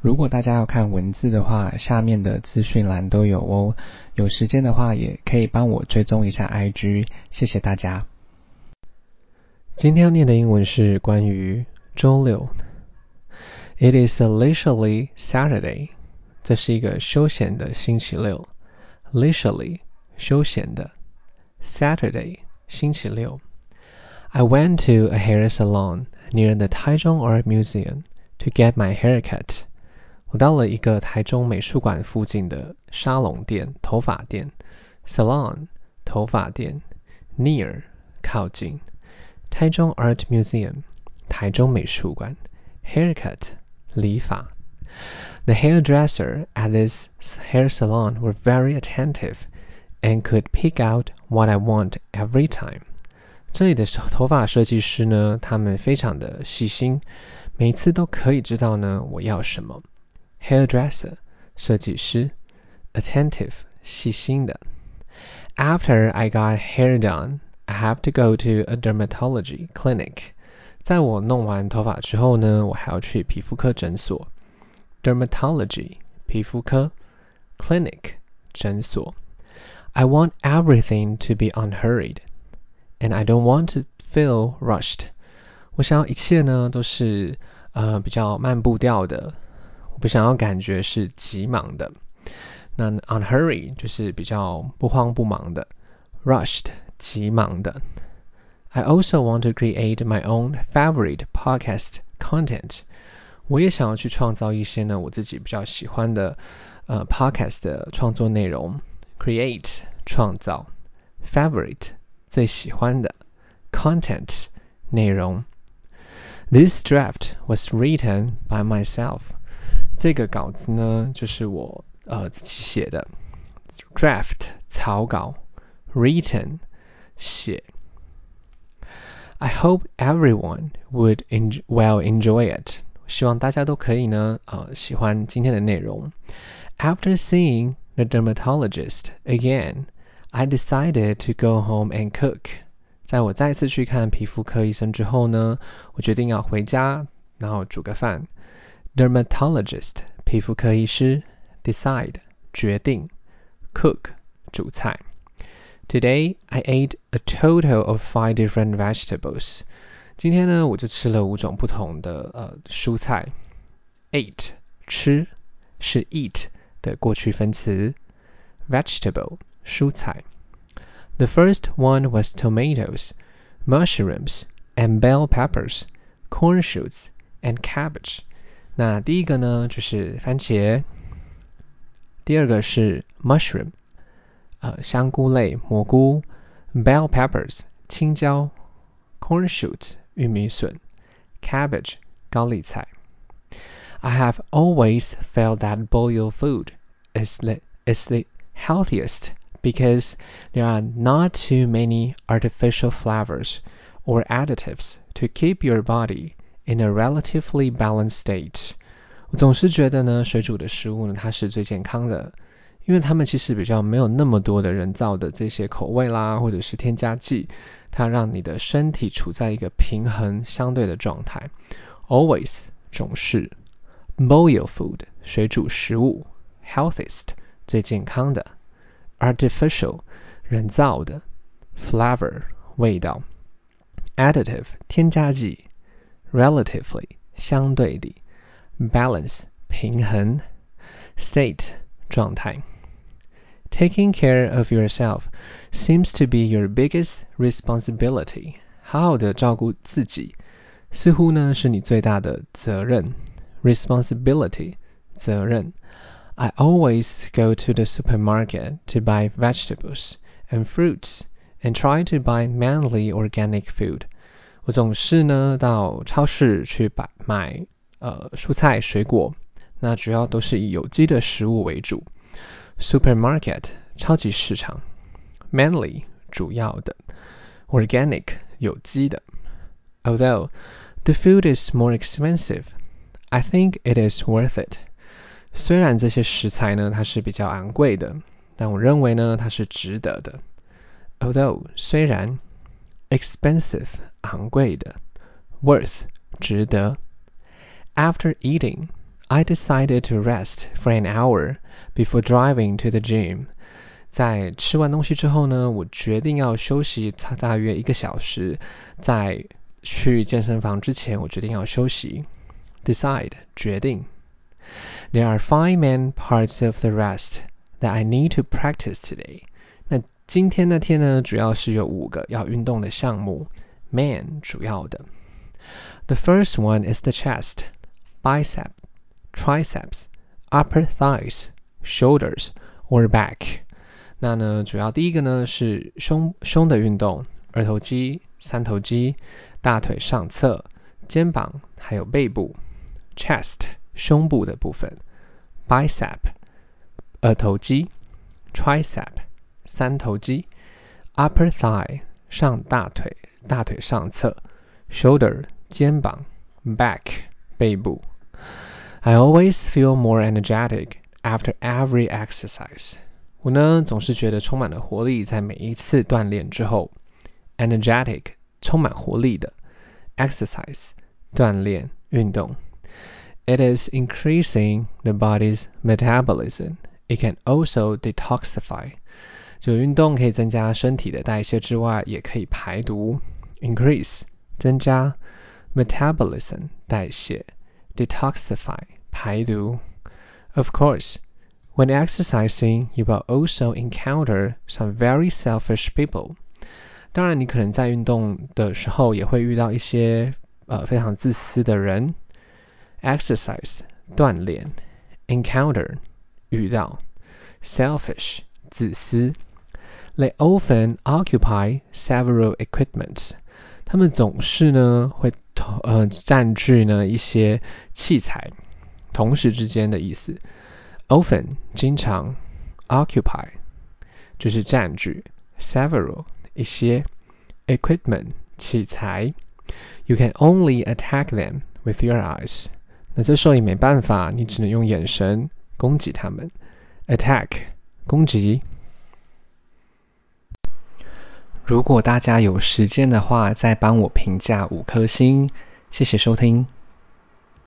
如果大家要看文字的话，下面的资讯栏都有哦。有时间的话，也可以帮我追踪一下 IG，谢谢大家。今天要念的英文是关于周六。It is a leisurely Saturday。这是一个休闲的星期六。Leisurely，休闲的。Saturday，星期六。I went to a hair salon near the Taichung Art Museum to get my hair cut. 我到了一个台中美术馆附近的沙龙店、头发店，salon 头发店，near 靠近，台中 Art Museum 台中美术馆，haircut 理发。The hairdresser at this hair salon were very attentive and could pick out what I want every time. 这里的头发设计师呢，他们非常的细心，每次都可以知道呢我要什么。 hairdresser 设计师，attentive 细心的。After I got hair done, I have to go to a dermatology clinic. 在我弄完头发之后呢，我还要去皮肤科诊所。Dermatology 皮肤科，clinic 诊所。I want everything to be unhurried, and I don't want to feel rushed. 我想要一切呢都是呃比较慢步调的。 不想要感觉是急忙的。那 unhurry 就是比较不慌不忙的，rushed 急忙的。I also want to create my own favorite podcast content。我也想要去创造一些呢我自己比较喜欢的呃 podcast 的创作内容。Create 创造，favorite 最喜欢的，content 内容。This draft was written by myself。 这个稿子呢，就是我呃自己写的，draft 草稿，written 写。I hope everyone would enjoy well enjoy it。希望大家都可以呢，呃，喜欢今天的内容。After seeing the dermatologist again, I decided to go home and cook。在我再次去看皮肤科医生之后呢，我决定要回家，然后煮个饭。 dermatologist 皮肤科医师，decide 决定，cook 煮菜。Today I ate a total of five different vegetables。今天呢，我就吃了五种不同的呃蔬菜。Ate 吃是 eat 的过去分词，vegetable 蔬菜。The first one was tomatoes, mushrooms, and bell peppers, corn shoots, and cabbage. 那第一个呢就是番茄，第二个是 mushroom，呃香菇类蘑菇，bell peppers 青椒，corn shoots 玉米笋，cabbage 高丽菜。I have always felt that boiled food is the is the healthiest because there are not too many artificial flavors or additives to keep your body in a relatively balanced state。我总是觉得呢，水煮的食物呢，它是最健康的，因为它们其实比较没有那么多的人造的这些口味啦，或者是添加剂，它让你的身体处在一个平衡相对的状态。Always 总是，boil food 水煮食物，healthiest 最健康的，artificial 人造的，flavor 味道，additive 添加剂。relatively 相对的，balance 平衡，state 状态。Taking care of yourself seems to be your biggest responsibility。好好的照顾自己，似乎呢是你最大的责任。Responsibility 责任。I always go to the supermarket to buy vegetables and fruits and try to buy mainly organic food. 我总是呢到超市去买买呃蔬菜水果，那主要都是以有机的食物为主。Supermarket 超级市场，mainly 主要的，organic 有机的。Although the food is more expensive, I think it is worth it。虽然这些食材呢它是比较昂贵的，但我认为呢它是值得的。Although 虽然 expensive 昂贵的，worth 值得。After eating, I decided to rest for an hour before driving to the gym. 在吃完东西之后呢，我决定要休息，它大约一个小时。在去健身房之前，我决定要休息。Decide 决定。There are five main parts of the rest that I need to practice today. 今天那天呢，主要是有五个要运动的项目。，man 主要的。The first one is the chest, bicep, triceps, upper thighs, shoulders or back. 那呢，主要第一个呢是胸胸的运动，二头肌、三头肌、大腿上侧、肩膀还有背部。Chest 胸部的部分，bicep 二头肌，tricep 三头肌，upper thigh 上大腿大腿上侧，shoulder 肩膀，back 背部。I always feel more energetic after every exercise. 我呢总是觉得充满了活力，在每一次锻炼之后，energetic 充满活力的，exercise 锻炼运动。It is increasing the body's metabolism. It can also detoxify. 就运动可以增加身体的代谢之外，也可以排毒。Increase 增加，metabolism 代谢，detoxify 排毒。Of course. When exercising, you will also encounter some very selfish people. 当然，你可能在运动的时候也会遇到一些呃非常自私的人。Exercise 锻炼，encounter 遇到，selfish 自私。They often occupy several equipments. 他们总是呢会呃占据呢一些器材，同时之间的意思。often 经常，occupy 就是占据，several 一些，equipment 器材，you can only attack them with your eyes。那这时候也没办法，你只能用眼神攻击他们，attack 攻击。如果大家有时间的话，再帮我评价五颗星，谢谢收听。